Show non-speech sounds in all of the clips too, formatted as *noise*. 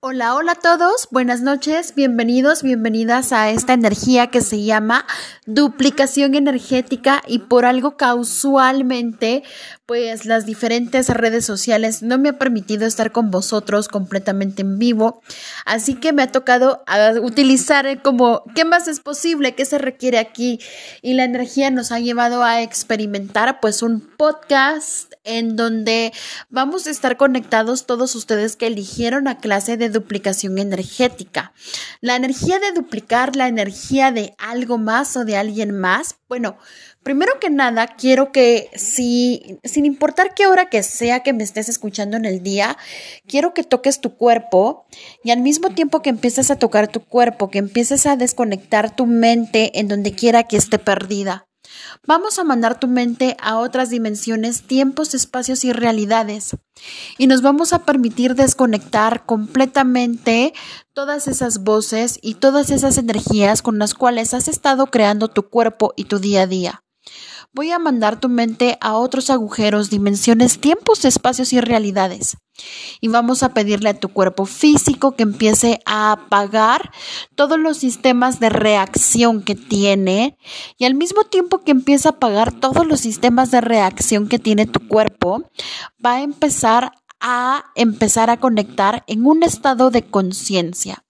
Hola, hola a todos, buenas noches, bienvenidos, bienvenidas a esta energía que se llama duplicación energética y por algo casualmente, pues las diferentes redes sociales no me ha permitido estar con vosotros completamente en vivo, así que me ha tocado ah, utilizar como qué más es posible, qué se requiere aquí y la energía nos ha llevado a experimentar pues un podcast en donde vamos a estar conectados todos ustedes que eligieron a clase de duplicación energética. La energía de duplicar la energía de algo más o de alguien más. Bueno, primero que nada, quiero que si, sin importar qué hora que sea que me estés escuchando en el día, quiero que toques tu cuerpo y al mismo tiempo que empieces a tocar tu cuerpo, que empieces a desconectar tu mente en donde quiera que esté perdida. Vamos a mandar tu mente a otras dimensiones, tiempos, espacios y realidades. Y nos vamos a permitir desconectar completamente todas esas voces y todas esas energías con las cuales has estado creando tu cuerpo y tu día a día. Voy a mandar tu mente a otros agujeros, dimensiones, tiempos, espacios y realidades. Y vamos a pedirle a tu cuerpo físico que empiece a apagar todos los sistemas de reacción que tiene y al mismo tiempo que empieza a apagar todos los sistemas de reacción que tiene tu cuerpo, va a empezar a empezar a conectar en un estado de conciencia.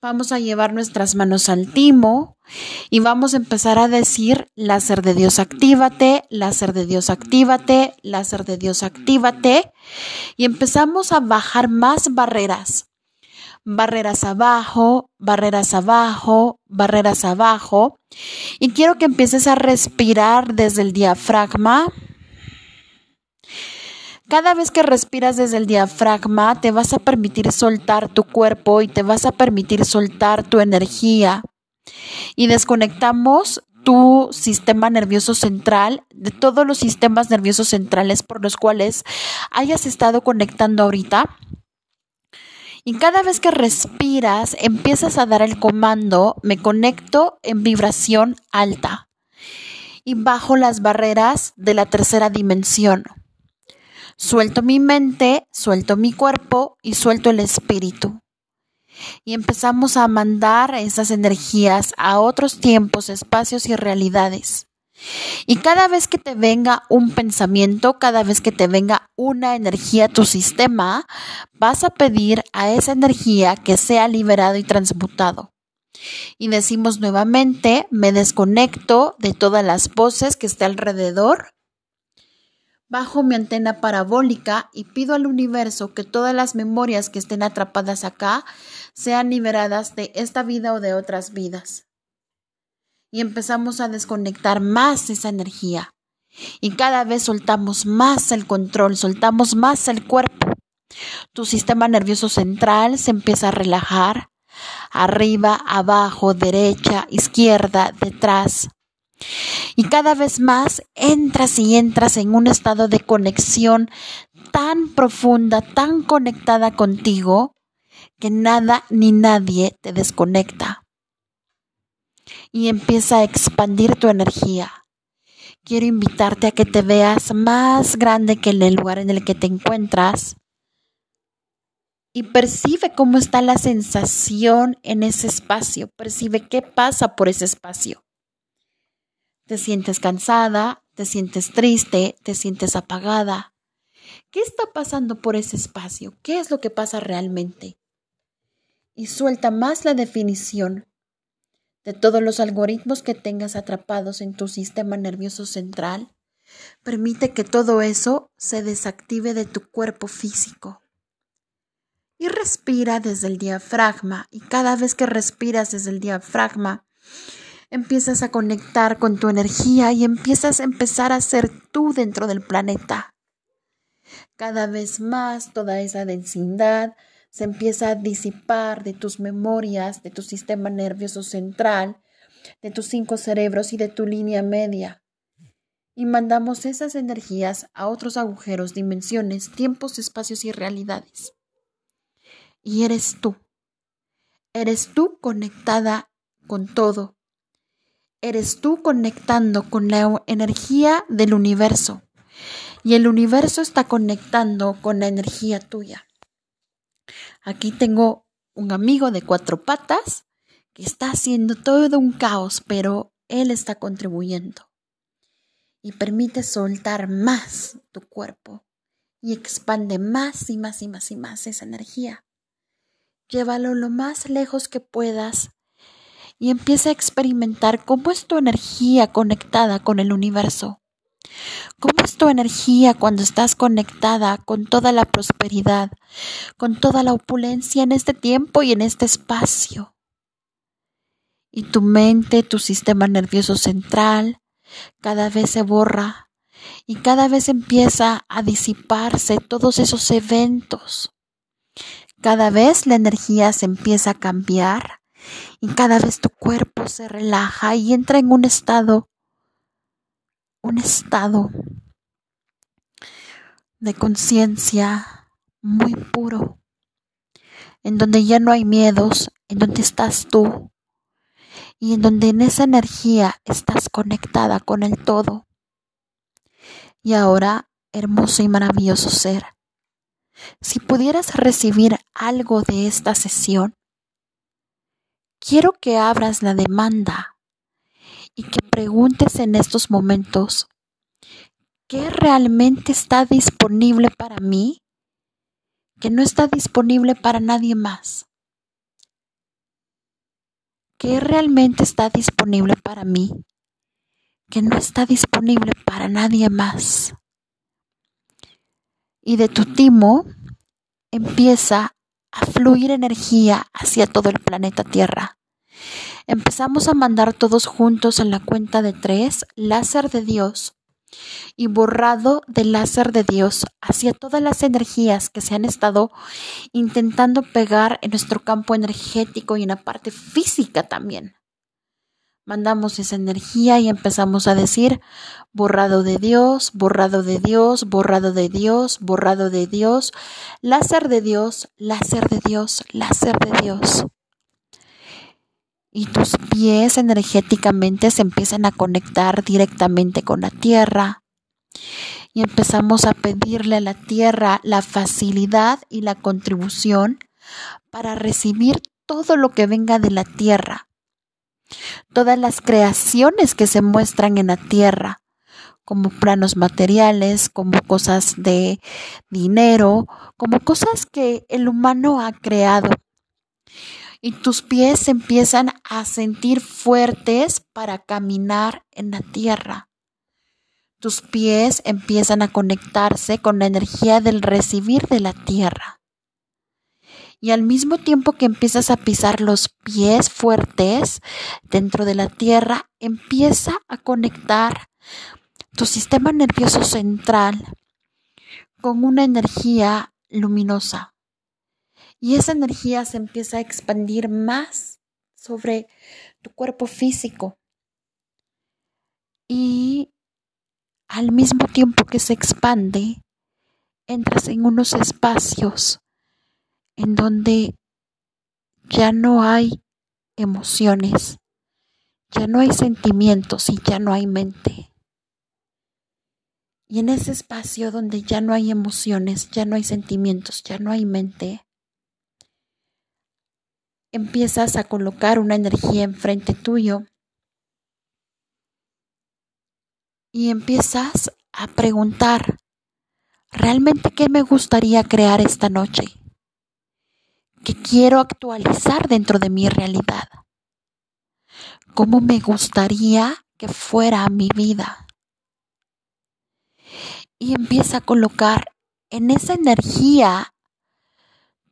Vamos a llevar nuestras manos al timo y vamos a empezar a decir, láser de Dios, actívate, láser de Dios, actívate, láser de Dios, actívate. Y empezamos a bajar más barreras. Barreras abajo, barreras abajo, barreras abajo. Y quiero que empieces a respirar desde el diafragma. Cada vez que respiras desde el diafragma, te vas a permitir soltar tu cuerpo y te vas a permitir soltar tu energía. Y desconectamos tu sistema nervioso central de todos los sistemas nerviosos centrales por los cuales hayas estado conectando ahorita. Y cada vez que respiras, empiezas a dar el comando, me conecto en vibración alta y bajo las barreras de la tercera dimensión. Suelto mi mente, suelto mi cuerpo y suelto el espíritu. Y empezamos a mandar esas energías a otros tiempos, espacios y realidades. Y cada vez que te venga un pensamiento, cada vez que te venga una energía a tu sistema, vas a pedir a esa energía que sea liberado y transmutado. Y decimos nuevamente, me desconecto de todas las voces que esté alrededor Bajo mi antena parabólica y pido al universo que todas las memorias que estén atrapadas acá sean liberadas de esta vida o de otras vidas. Y empezamos a desconectar más esa energía. Y cada vez soltamos más el control, soltamos más el cuerpo. Tu sistema nervioso central se empieza a relajar. Arriba, abajo, derecha, izquierda, detrás. Y cada vez más entras y entras en un estado de conexión tan profunda, tan conectada contigo, que nada ni nadie te desconecta. Y empieza a expandir tu energía. Quiero invitarte a que te veas más grande que en el lugar en el que te encuentras y percibe cómo está la sensación en ese espacio, percibe qué pasa por ese espacio. Te sientes cansada, te sientes triste, te sientes apagada. ¿Qué está pasando por ese espacio? ¿Qué es lo que pasa realmente? Y suelta más la definición de todos los algoritmos que tengas atrapados en tu sistema nervioso central. Permite que todo eso se desactive de tu cuerpo físico. Y respira desde el diafragma. Y cada vez que respiras desde el diafragma, empiezas a conectar con tu energía y empiezas a empezar a ser tú dentro del planeta. Cada vez más toda esa densidad se empieza a disipar de tus memorias, de tu sistema nervioso central, de tus cinco cerebros y de tu línea media. Y mandamos esas energías a otros agujeros, dimensiones, tiempos, espacios y realidades. Y eres tú. Eres tú conectada con todo, eres tú conectando con la energía del universo y el universo está conectando con la energía tuya. Aquí tengo un amigo de cuatro patas que está haciendo todo un caos, pero él está contribuyendo. Y permite soltar más tu cuerpo y expande más y más y más y más esa energía. Llévalo lo más lejos que puedas y empieza a experimentar cómo es tu energía conectada con el universo. ¿Cómo es tu energía cuando estás conectada con toda la prosperidad, con toda la opulencia en este tiempo y en este espacio? Y tu mente, tu sistema nervioso central, cada vez se borra y cada vez empieza a disiparse todos esos eventos. Cada vez la energía se empieza a cambiar y cada vez tu cuerpo se relaja y entra en un estado un estado de conciencia muy puro, en donde ya no hay miedos, en donde estás tú y en donde en esa energía estás conectada con el todo. Y ahora, hermoso y maravilloso ser, si pudieras recibir algo de esta sesión, quiero que abras la demanda y que preguntes en estos momentos, ¿qué realmente está disponible para mí? Que no está disponible para nadie más. ¿Qué realmente está disponible para mí? Que no está disponible para nadie más. Y de tu timo empieza a fluir energía hacia todo el planeta Tierra. Empezamos a mandar todos juntos en la cuenta de tres, láser de Dios y borrado del láser de Dios hacia todas las energías que se han estado intentando pegar en nuestro campo energético y en la parte física también. Mandamos esa energía y empezamos a decir borrado de Dios, borrado de Dios, borrado de Dios, borrado de Dios, láser de Dios, láser de Dios, láser de Dios y tus pies energéticamente se empiezan a conectar directamente con la tierra. Y empezamos a pedirle a la tierra la facilidad y la contribución para recibir todo lo que venga de la tierra. Todas las creaciones que se muestran en la tierra, como planos materiales, como cosas de dinero, como cosas que el humano ha creado y tus pies empiezan a sentir fuertes para caminar en la tierra. Tus pies empiezan a conectarse con la energía del recibir de la tierra. Y al mismo tiempo que empiezas a pisar los pies fuertes dentro de la tierra, empieza a conectar tu sistema nervioso central con una energía luminosa y esa energía se empieza a expandir más sobre tu cuerpo físico. Y al mismo tiempo que se expande, entras en unos espacios en donde ya no hay emociones, ya no hay sentimientos y ya no hay mente. Y en ese espacio donde ya no hay emociones, ya no hay sentimientos, ya no hay mente, empiezas a colocar una energía enfrente tuyo y empiezas a preguntar, ¿realmente qué me gustaría crear esta noche? ¿Qué quiero actualizar dentro de mi realidad? ¿Cómo me gustaría que fuera mi vida? Y empieza a colocar en esa energía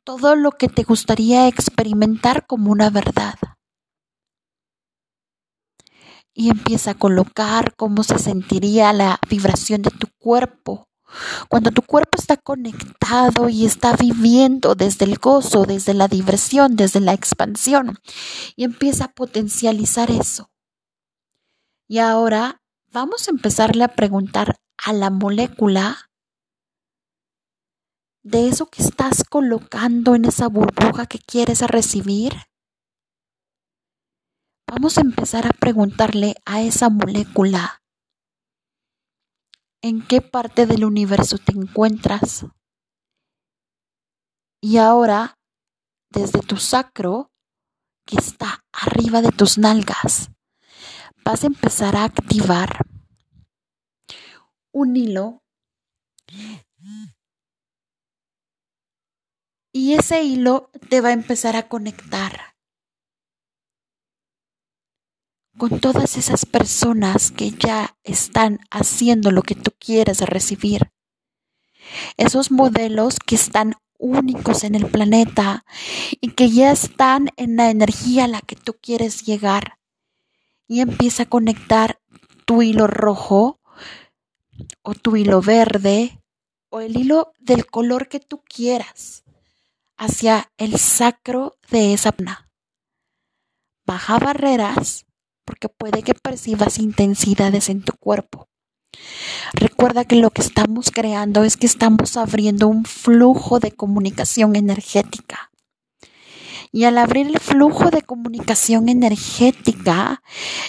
todo lo que te gustaría experimentar como una verdad. Y empieza a colocar cómo se sentiría la vibración de tu cuerpo. Cuando tu cuerpo está conectado y está viviendo desde el gozo, desde la diversión, desde la expansión. Y empieza a potencializar eso. Y ahora vamos a empezarle a preguntar a la molécula de eso que estás colocando en esa burbuja que quieres recibir? Vamos a empezar a preguntarle a esa molécula en qué parte del universo te encuentras. Y ahora desde tu sacro, que está arriba de tus nalgas, vas a empezar a activar un hilo y ese hilo te va a empezar a conectar con todas esas personas que ya están haciendo lo que tú quieres recibir. Esos modelos que están únicos en el planeta y que ya están en la energía a la que tú quieres llegar. Y empieza a conectar tu hilo rojo o tu hilo verde o el hilo del color que tú quieras hacia el sacro de esa pna. Baja barreras porque puede que percibas intensidades en tu cuerpo. Recuerda que lo que estamos creando es que estamos abriendo un flujo de comunicación energética. Y al abrir el flujo de comunicación energética,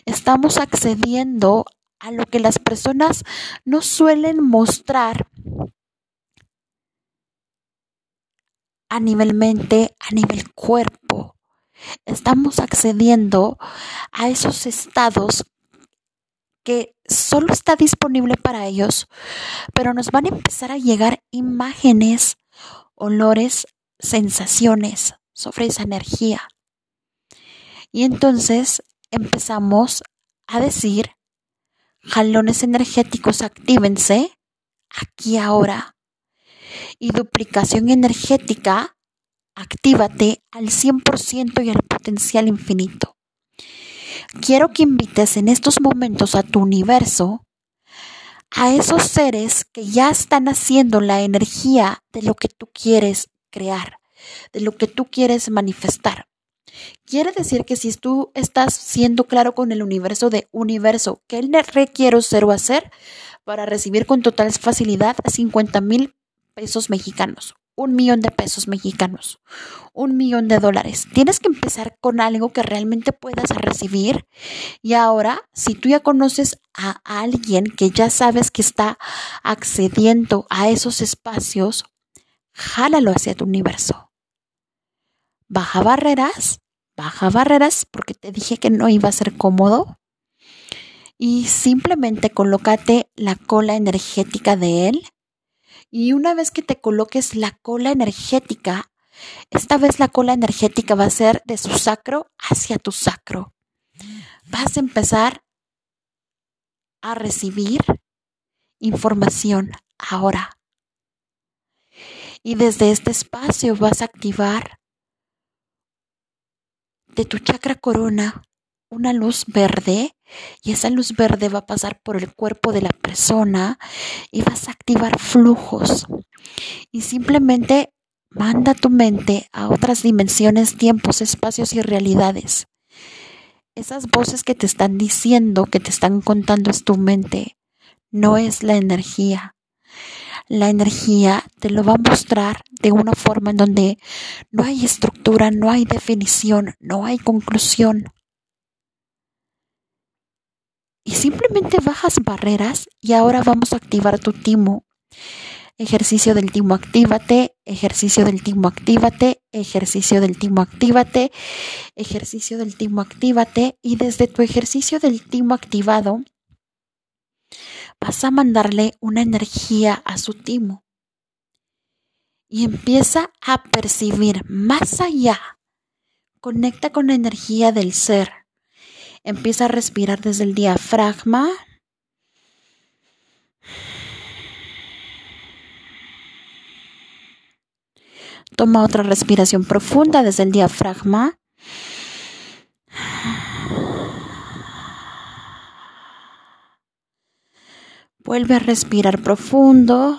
estamos accediendo a lo que las personas no suelen mostrar a nivel mente, a nivel cuerpo. Estamos accediendo a esos estados que solo está disponible para ellos, pero nos van a empezar a llegar imágenes, olores, sensaciones sobre esa energía. Y entonces empezamos a decir, jalones energéticos, actívense aquí ahora y duplicación energética, actívate al 100% y al potencial infinito. Quiero que invites en estos momentos a tu universo a esos seres que ya están haciendo la energía de lo que tú quieres crear, de lo que tú quieres manifestar. Quiere decir que si tú estás siendo claro con el universo de universo, ¿qué requiero ser o hacer para recibir con total facilidad 50 mil pesos mexicanos, un millón de pesos mexicanos, un millón de dólares. Tienes que empezar con algo que realmente puedas recibir. Y ahora, si tú ya conoces a alguien que ya sabes que está accediendo a esos espacios, jálalo hacia tu universo. Baja barreras, baja barreras, porque te dije que no iba a ser cómodo. Y simplemente colócate la cola energética de él y una vez que te coloques la cola energética, esta vez la cola energética va a ser de su sacro hacia tu sacro. Vas a empezar a recibir información ahora. Y desde este espacio vas a activar de tu chakra corona una luz verde y esa luz verde va a pasar por el cuerpo de la persona y vas a activar flujos. Y simplemente manda tu mente a otras dimensiones, tiempos, espacios y realidades. Esas voces que te están diciendo, que te están contando es tu mente, no es la energía. La energía te lo va a mostrar de una forma en donde no hay estructura, no hay definición, no hay conclusión y simplemente bajas barreras y ahora vamos a activar tu timo. Ejercicio del timo, actívate, ejercicio del timo, actívate, ejercicio del timo, actívate, ejercicio del timo, actívate. Y desde tu ejercicio del timo activado vas a mandarle una energía a su timo. Y empieza a percibir más allá. Conecta con la energía del ser Empieza a respirar desde el diafragma. Toma otra respiración profunda desde el diafragma. Vuelve a respirar profundo.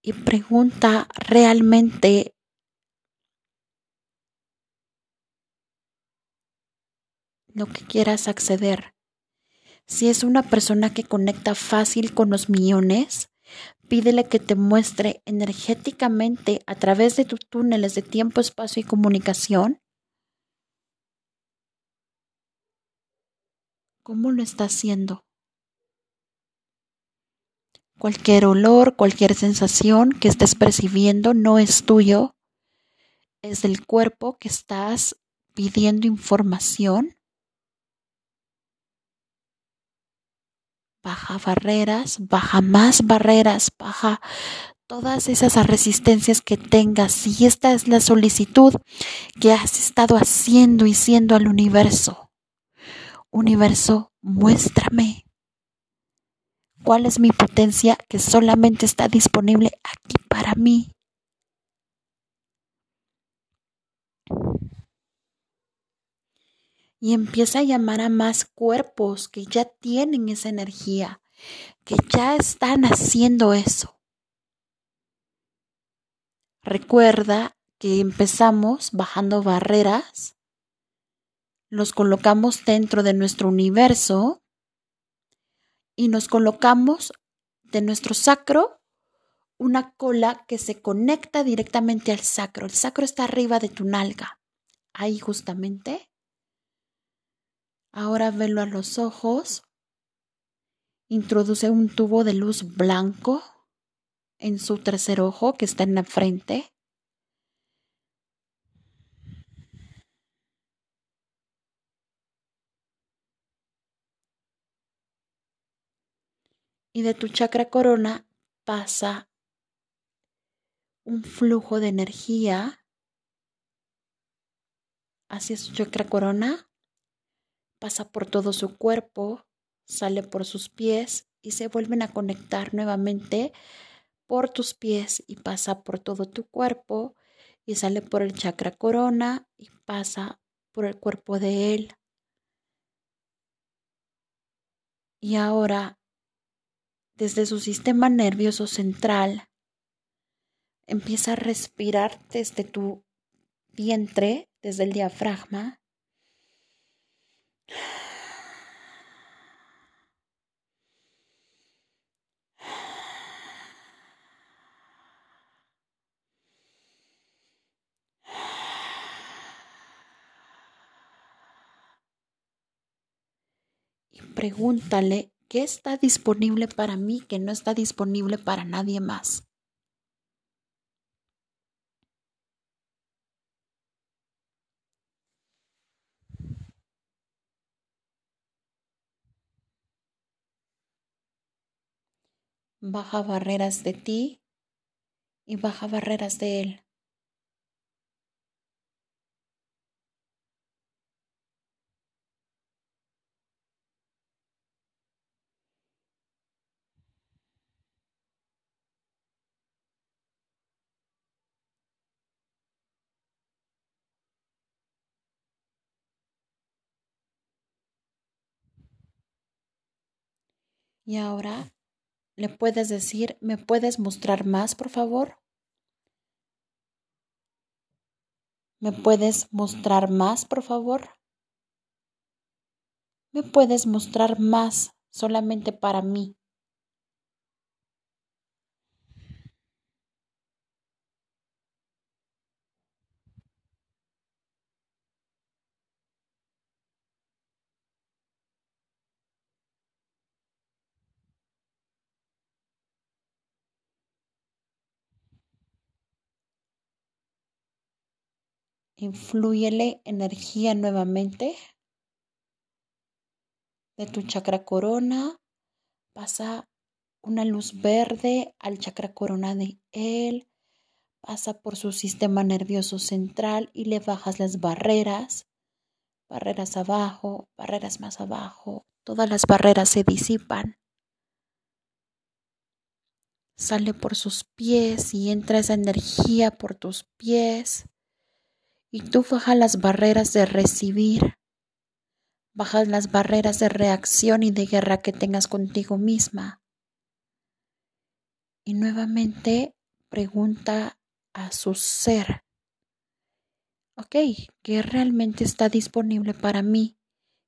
Y pregunta realmente lo que quieras acceder. Si es una persona que conecta fácil con los millones, pídele que te muestre energéticamente a través de tus túneles de tiempo, espacio y comunicación cómo lo está haciendo. Cualquier olor, cualquier sensación que estés percibiendo no es tuyo, es del cuerpo que estás pidiendo información. Baja barreras, baja más barreras, baja todas esas resistencias que tengas. Y esta es la solicitud que has estado haciendo y siendo al universo. Universo, muéstrame cuál es mi potencia que solamente está disponible aquí para mí. Y empieza a llamar a más cuerpos que ya tienen esa energía, que ya están haciendo eso. Recuerda que empezamos bajando barreras, los colocamos dentro de nuestro universo y nos colocamos de nuestro sacro una cola que se conecta directamente al sacro. El sacro está arriba de tu nalga, ahí justamente. Ahora velo a los ojos. Introduce un tubo de luz blanco en su tercer ojo que está en la frente. Y de tu chakra corona pasa un flujo de energía hacia su chakra corona, pasa por todo su cuerpo, sale por sus pies y se vuelven a conectar nuevamente por tus pies y pasa por todo tu cuerpo y sale por el chakra corona y pasa por el cuerpo de él. Y ahora, desde su sistema nervioso central, empieza a respirar desde tu vientre, desde el diafragma. Pregúntale qué está disponible para mí que no está disponible para nadie más. Baja barreras de ti y baja barreras de él. Y ahora le puedes decir, ¿me puedes mostrar más, por favor? ¿Me puedes mostrar más, por favor? ¿Me puedes mostrar más solamente para mí? Influyele energía nuevamente de tu chakra corona. Pasa una luz verde al chakra corona de él. Pasa por su sistema nervioso central y le bajas las barreras. Barreras abajo, barreras más abajo. Todas las barreras se disipan. Sale por sus pies y entra esa energía por tus pies. Y tú bajas las barreras de recibir, bajas las barreras de reacción y de guerra que tengas contigo misma. Y nuevamente pregunta a su ser, ok, ¿qué realmente está disponible para mí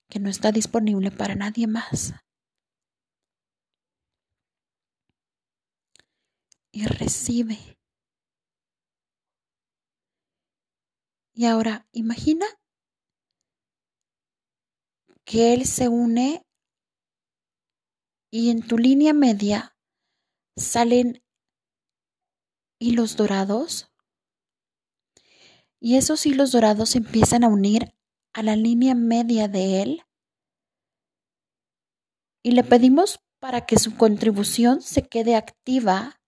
que no está disponible para nadie más? Y recibe. Y ahora, imagina que Él se une y en tu línea media salen hilos dorados y esos hilos dorados empiezan a unir a la línea media de él y le pedimos para que su contribución se quede activa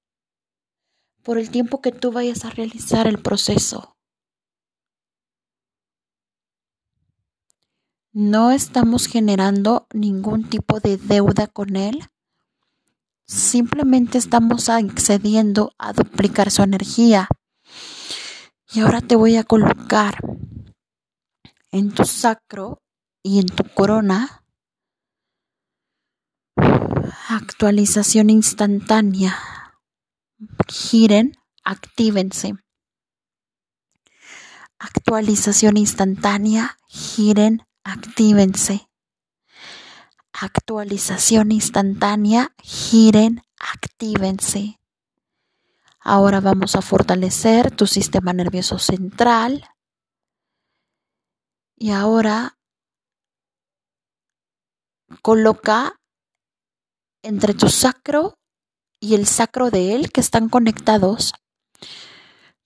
por el tiempo que tú vayas a realizar el proceso. No estamos generando ningún tipo de deuda con él. Simplemente estamos accediendo a duplicar su energía. Y ahora te voy a colocar en tu sacro y en tu corona actualización instantánea. Giren, actívense. Actualización instantánea, giren, actívense. Actualización instantánea, giren, actívense. Ahora vamos a fortalecer tu sistema nervioso central. Y ahora coloca entre tu sacro y el sacro de él que están conectados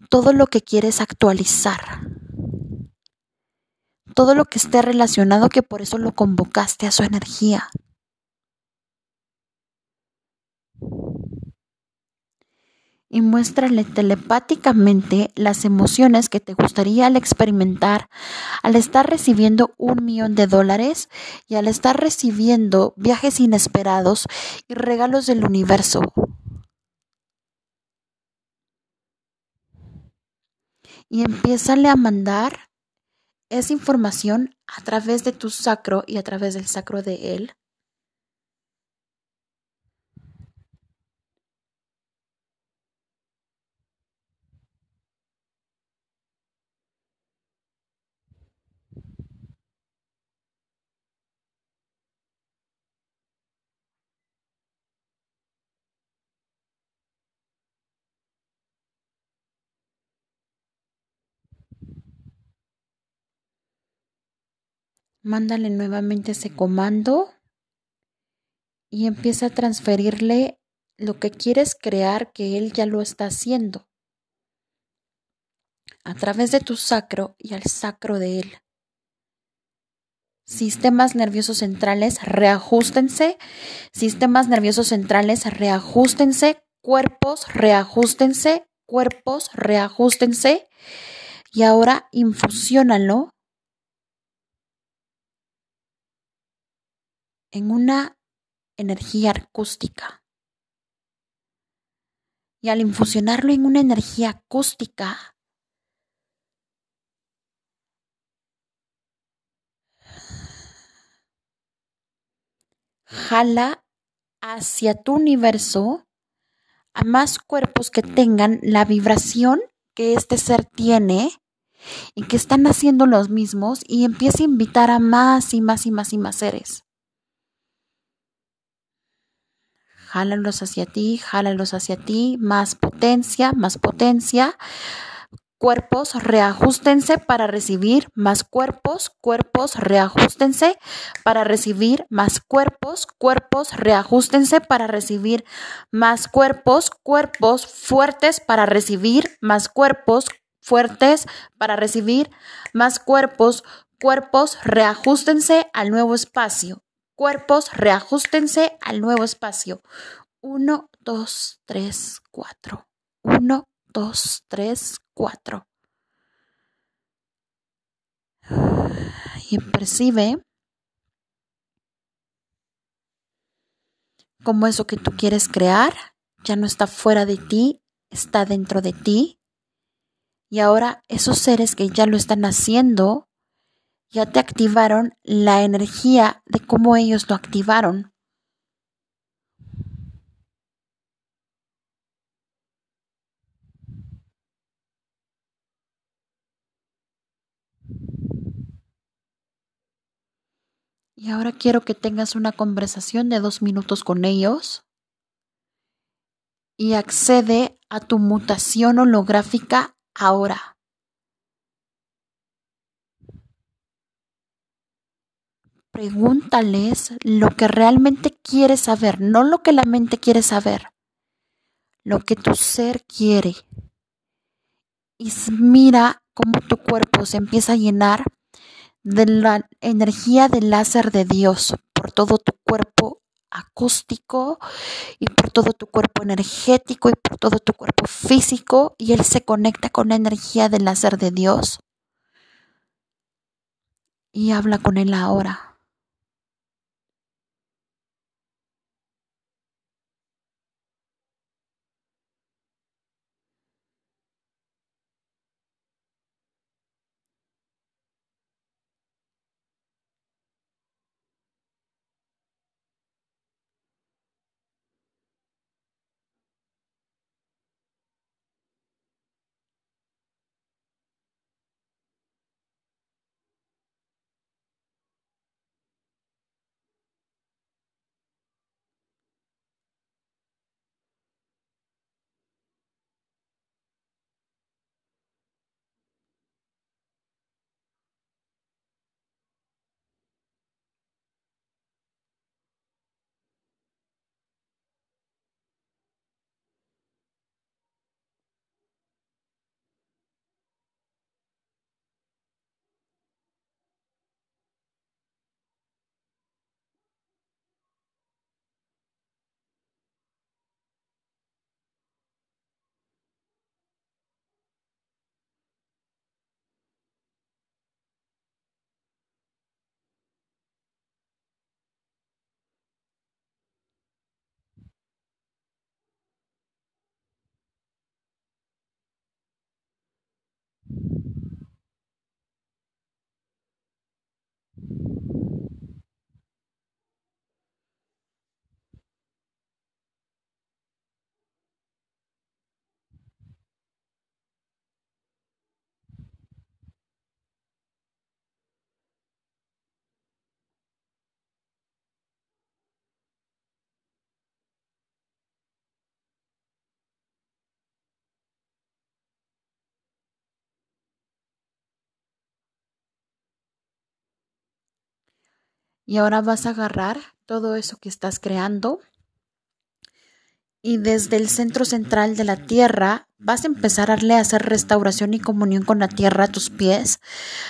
todo lo que quieres actualizar. Todo lo que esté relacionado que por eso lo convocaste a su energía. y muéstrale telepáticamente las emociones que te gustaría al experimentar al estar recibiendo un millón de dólares y al estar recibiendo viajes inesperados y regalos del universo. Y empiézale a mandar esa información a través de tu sacro y a través del sacro de él mándale nuevamente ese comando y empieza a transferirle lo que quieres crear que él ya lo está haciendo a través de tu sacro y al sacro de él. Sistemas nerviosos centrales, reajustense. Sistemas nerviosos centrales, reajustense. Cuerpos, reajustense. Cuerpos, reajustense. Y ahora infusionalo en una energía acústica. Y al infusionarlo en una energía acústica, jala hacia tu universo a más cuerpos que tengan la vibración que este ser tiene y que están haciendo los mismos y empieza a invitar a más y más y más y más seres. Jálalos hacia ti, jálalos hacia ti, más potencia, más potencia. Cuerpos, reajustense para recibir más cuerpos, cuerpos, reajustense para recibir más cuerpos, cuerpos, reajustense para recibir más cuerpos, cuerpos fuertes para recibir más cuerpos, fuertes para recibir más cuerpos, cuerpos, reajustense al nuevo espacio, Cuerpos, reajustense al nuevo espacio. Uno, dos, tres, cuatro. Uno, dos, tres, cuatro. *sighs* Y percibe como eso que tú quieres crear ya no está fuera de ti, está dentro de ti. Y ahora esos seres que ya lo están haciendo ya te activaron la energía de cómo ellos lo activaron. Y ahora quiero que tengas una conversación de dos minutos con ellos y accede a tu mutación holográfica ahora. Pregúntales lo que realmente quieres saber, no lo que la mente quiere saber. lo que tu ser quiere. Y mira cómo tu cuerpo se empieza a llenar de la energía del láser de Dios por todo tu cuerpo acústico y por todo tu cuerpo energético y por todo tu cuerpo físico y él se conecta con la energía del láser de Dios y habla con él ahora. Y ahora vas a agarrar todo eso que estás creando y desde el centro central de la tierra vas a empezar a hacer restauración y comunión con la tierra a tus pies,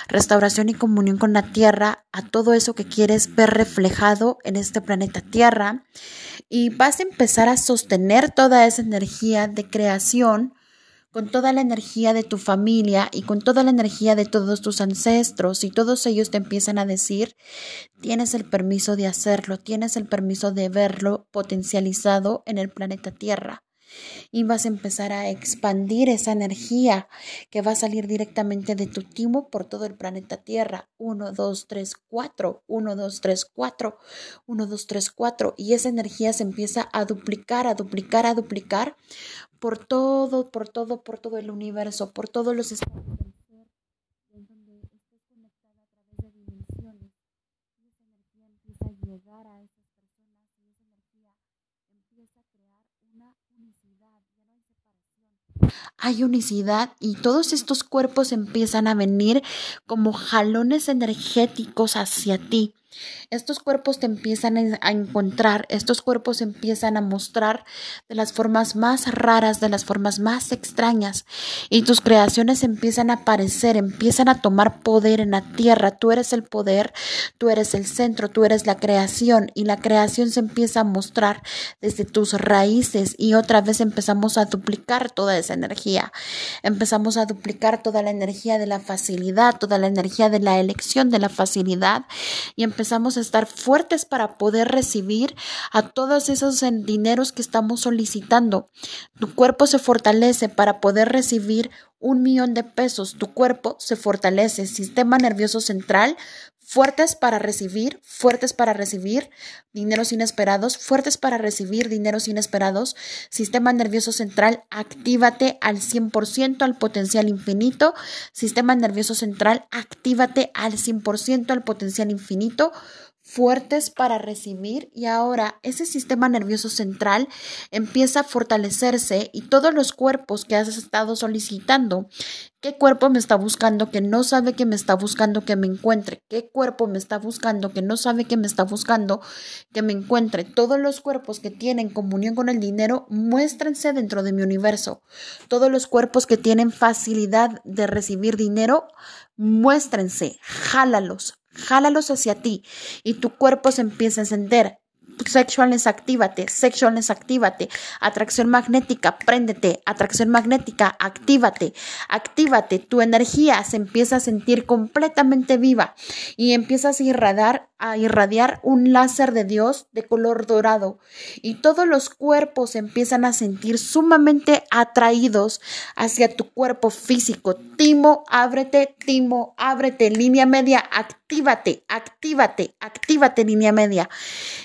restauración y comunión con la tierra a todo eso que quieres ver reflejado en este planeta Tierra y vas a empezar a sostener toda esa energía de creación con toda la energía de tu familia y con toda la energía de todos tus ancestros y todos ellos te empiezan a decir, tienes el permiso de hacerlo, tienes el permiso de verlo potencializado en el planeta Tierra. Y vas a empezar a expandir esa energía que va a salir directamente de tu timo por todo el planeta Tierra. 1, 2, 3, 4. 1, 2, 3, 4. 1, 2, 3, 4. Y esa energía se empieza a duplicar, a duplicar, a duplicar por todo, por todo, por todo el universo, por todos los estados del ser, en donde estés conectada a través de dimensiones. Y esa energía empieza a llegar a esas personas y esa energía empieza a crear una unicidad, ya no separación. Hay unicidad y todos estos cuerpos empiezan a venir como jalones energéticos hacia ti. Estos cuerpos te empiezan a encontrar, estos cuerpos empiezan a mostrar de las formas más raras, de las formas más extrañas, y tus creaciones empiezan a aparecer, empiezan a tomar poder en la tierra. Tú eres el poder, tú eres el centro, tú eres la creación, y la creación se empieza a mostrar desde tus raíces, y otra vez empezamos a duplicar toda esa energía. Empezamos a duplicar toda la energía de la facilidad, toda la energía de la elección de la facilidad, y empezamos a estar fuertes para poder recibir a todos esos dineros que estamos solicitando. Tu cuerpo se fortalece para poder recibir un millón de pesos. Tu cuerpo se fortalece. Sistema nervioso central fuertes para recibir, fuertes para recibir dineros inesperados, fuertes para recibir dineros inesperados. Sistema nervioso central, actívate al 100% al potencial infinito. Sistema nervioso central, actívate al 100% al potencial infinito fuertes para recibir y ahora ese sistema nervioso central empieza a fortalecerse y todos los cuerpos que has estado solicitando, qué cuerpo me está buscando que no sabe que me está buscando que me encuentre, qué cuerpo me está buscando que no sabe que me está buscando que me encuentre, todos los cuerpos que tienen comunión con el dinero, muéstrense dentro de mi universo, todos los cuerpos que tienen facilidad de recibir dinero, muéstrense, jálalos, jálalos hacia ti y tu cuerpo se empieza a encender. Sexualness, actívate, sexualness, actívate, atracción magnética, préndete, atracción magnética, actívate, actívate, tu energía se empieza a sentir completamente viva y empiezas a irradiar, a irradiar un láser de Dios de color dorado y todos los cuerpos empiezan a sentir sumamente atraídos hacia tu cuerpo físico. Timo, ábrete, Timo, ábrete, línea media, actívate, actívate, actívate, línea media.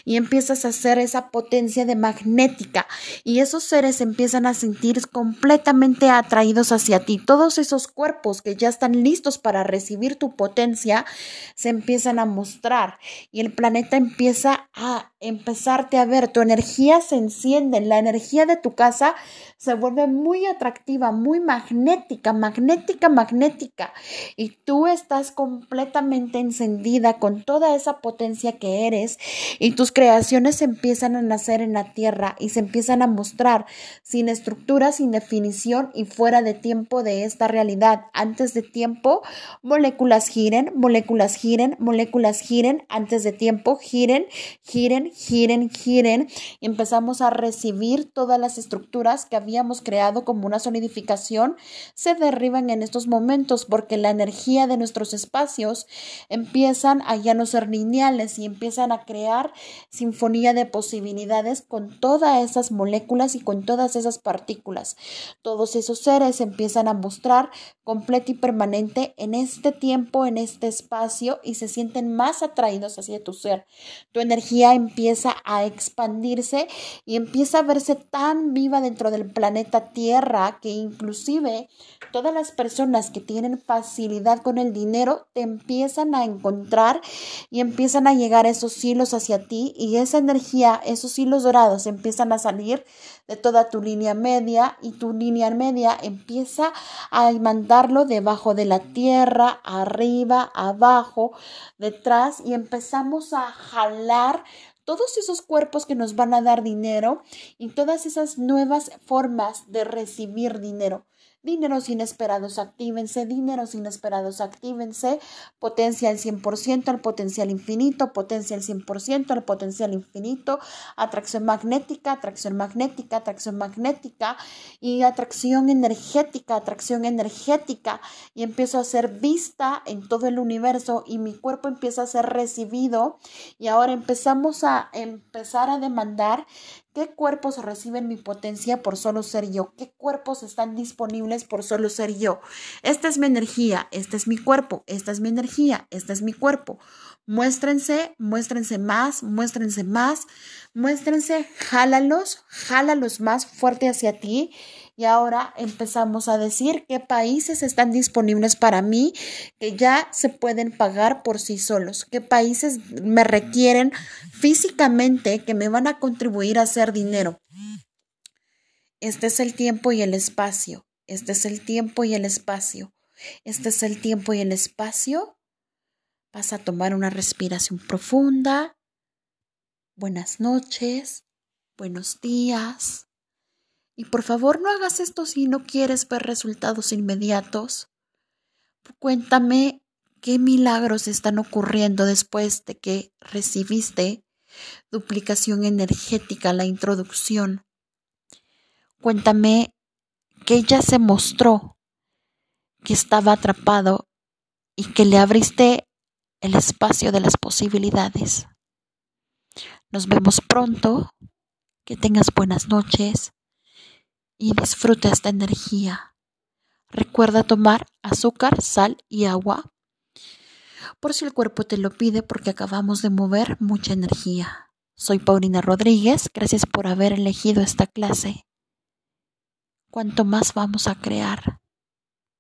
Y empieza empiezas a hacer esa potencia de magnética. Y esos seres empiezan a sentir completamente atraídos hacia ti. Todos esos cuerpos que ya están listos para recibir tu potencia se empiezan a mostrar. Y el planeta empieza a empezarte a ver. Tu energía se enciende, la energía de tu casa se vuelve muy atractiva, muy magnética, magnética, magnética. Y tú estás completamente encendida con toda esa potencia que eres y tus creaciones empiezan a nacer en la tierra y se empiezan a mostrar sin estructura, sin definición y fuera de tiempo de esta realidad. Antes de tiempo, moléculas giren, moléculas giren, moléculas giren, antes de tiempo giren, giren, giren, giren. Empezamos a recibir todas las estructuras que habíamos creado como una solidificación, se derriban en estos momentos porque la energía de nuestros espacios empiezan a ya no ser lineales y empiezan a crear sin de posibilidades con todas esas moléculas y con todas esas partículas. Todos esos seres empiezan a mostrar completo y permanente en este tiempo, en este espacio y se sienten más atraídos hacia tu ser. Tu energía empieza a expandirse y empieza a verse tan viva dentro del planeta Tierra que inclusive todas las personas que tienen facilidad con el dinero te empiezan a encontrar y empiezan a llegar esos hilos hacia ti y esa energía, esos hilos dorados empiezan a salir de toda tu línea media y tu línea media empieza a mandarlo debajo de la tierra, arriba, abajo, detrás y empezamos a jalar todos esos cuerpos que nos van a dar dinero y todas esas nuevas formas de recibir dinero. Dineros inesperados, actívense, dineros inesperados, actívense, potencia al 100%, al potencial infinito, potencia al 100%, al potencial infinito, atracción magnética, atracción magnética, atracción magnética. Y atracción energética, atracción energética. Y empiezo a ser vista en todo el universo y mi cuerpo empieza a ser recibido. Y ahora empezamos a empezar a demandar ¿Qué cuerpos reciben mi potencia por solo ser yo? ¿Qué cuerpos están disponibles por solo ser yo? Esta es mi energía, este es mi cuerpo, esta es mi energía, este es mi cuerpo. Muéstrense, muéstrense más, muéstrense más, muéstrense, jálalos, jálalos más fuerte hacia ti y ahora empezamos a decir qué países están disponibles para mí, que ya se pueden pagar por sí solos, qué países me requieren físicamente, que me van a contribuir a hacer dinero. Este es el tiempo y el espacio. Este es el tiempo y el espacio. Este es el tiempo y el espacio. Vas a tomar una respiración profunda. Buenas noches. Buenos días. Y por favor no hagas esto si no quieres ver resultados inmediatos. Cuéntame qué milagros están ocurriendo después de que recibiste duplicación energética, la introducción. Cuéntame que ya se mostró que estaba atrapado y que le abriste el espacio de las posibilidades. Nos vemos pronto. Que tengas buenas noches y disfruta esta energía. Recuerda tomar azúcar, sal y agua por si el cuerpo te lo pide porque acabamos de mover mucha energía. Soy Paulina Rodríguez, gracias por haber elegido esta clase. ¿Cuánto más vamos a crear?